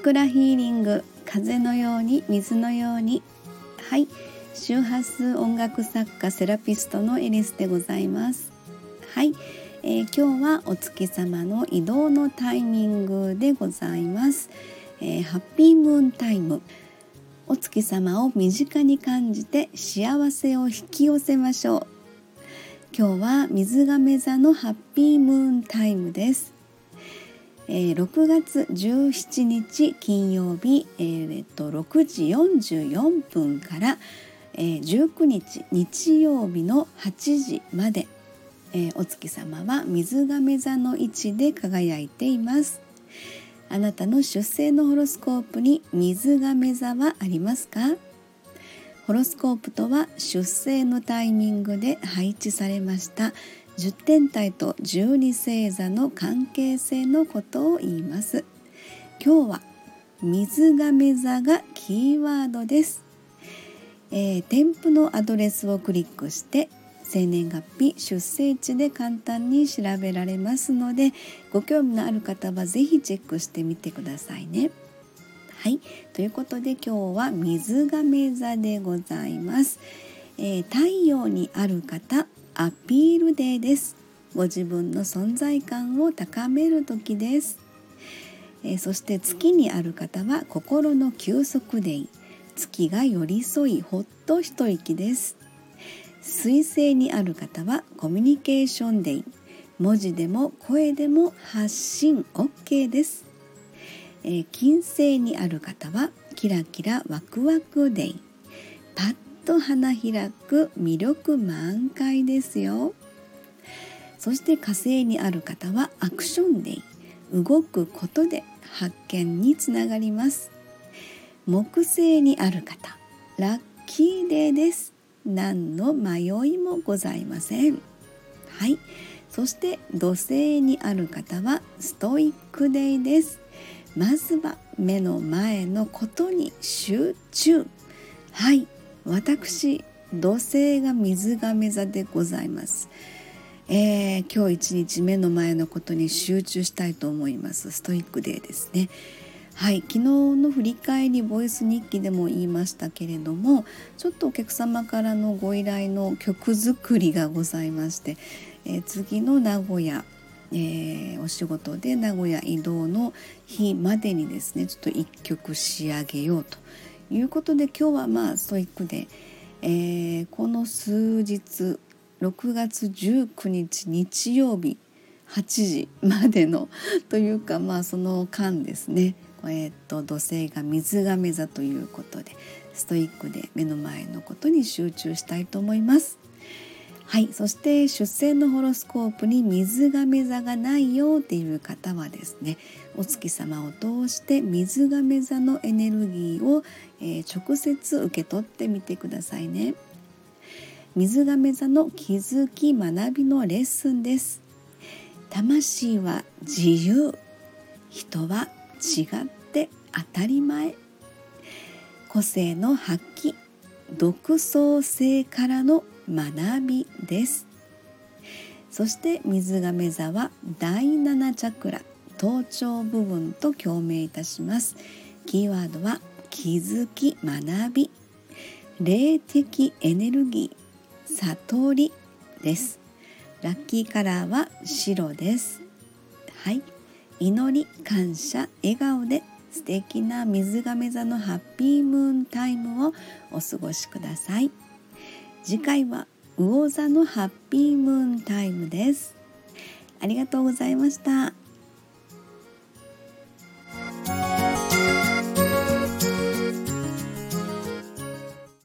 クラヒーリング風のように水のように。はい。周波数音楽作家セラピストのエリスでございます。はい、えー、今日はお月様の移動のタイミングでございます、えー、ハッピームーンタイム。お月様を身近に感じて幸せを引き寄せましょう。今日は水亀座のハッピームーンタイムです。えー、6月17日金曜日、えー、っと6時44分から、えー、19日日曜日の8時まで、えー、お月様は水亀座の位置で輝いています。あなたの出生のホロスコープに水亀座はありますか？ホロスコープとは出生のタイミングで配置されました10天体と12星座の関係性のことを言います今日は水亀座がキーワードです、えー、添付のアドレスをクリックして生年月日出生地で簡単に調べられますのでご興味のある方は是非チェックしてみてくださいね。はいということで今日は水亀座でございます。えー、太陽にある方アピールデーです。ご自分の存在感を高める時です、え、そして月にある方は心の休息デイ。月が寄り添いほっと一息です。水星にある方はコミュニケーションデイ。文字でも声でも発信 OK です、えー、金星にある方はキラキラワクワクデイ。パッと花開く魅力満開ですよ。そして火星にある方はアクションデイ。動くことで発見につながります。木星にある方ラッキーデーです。何の迷いもございません。はい。そして土星にある方はストイックデイです。まずは目の前のことに集中。はい。私土星が水亀座でございます、えー、今日一日目の前のことに集中したいと思います。ストイックデーですね。はい昨日の振り返りボイス日記でも言いましたけれどもちょっとお客様からのご依頼の曲作りがございまして、えー、次の名古屋えー、お仕事で名古屋移動の日までにですねちょっと1曲仕上げようということで今日はまあストイックで、えー、この数日6月19日日曜日8時までのというかまあその間ですねえー、っと土星が水亀座ということでストイックで目の前のことに集中したいと思います。はい。そして出生のホロスコープに水亀座がないよっていう方はですねお月様を通して水亀座のエネルギーを、えー、直接受け取ってみてくださいね。水亀座の気づき学びのレッスンです。魂は自由。人は違って当たり前。個性の発揮。独創性からの学びです。そして水亀座は第7チャクラ頭頂部分と共鳴いたします。キーワードは気づき学び霊的エネルギー悟りです。ラッキーカラーは白です。はい。祈り感謝笑顔で素敵な水亀座のハッピームーンタイムをお過ごしください。次回は魚座のハッピームーンタイムです。ありがとうございました。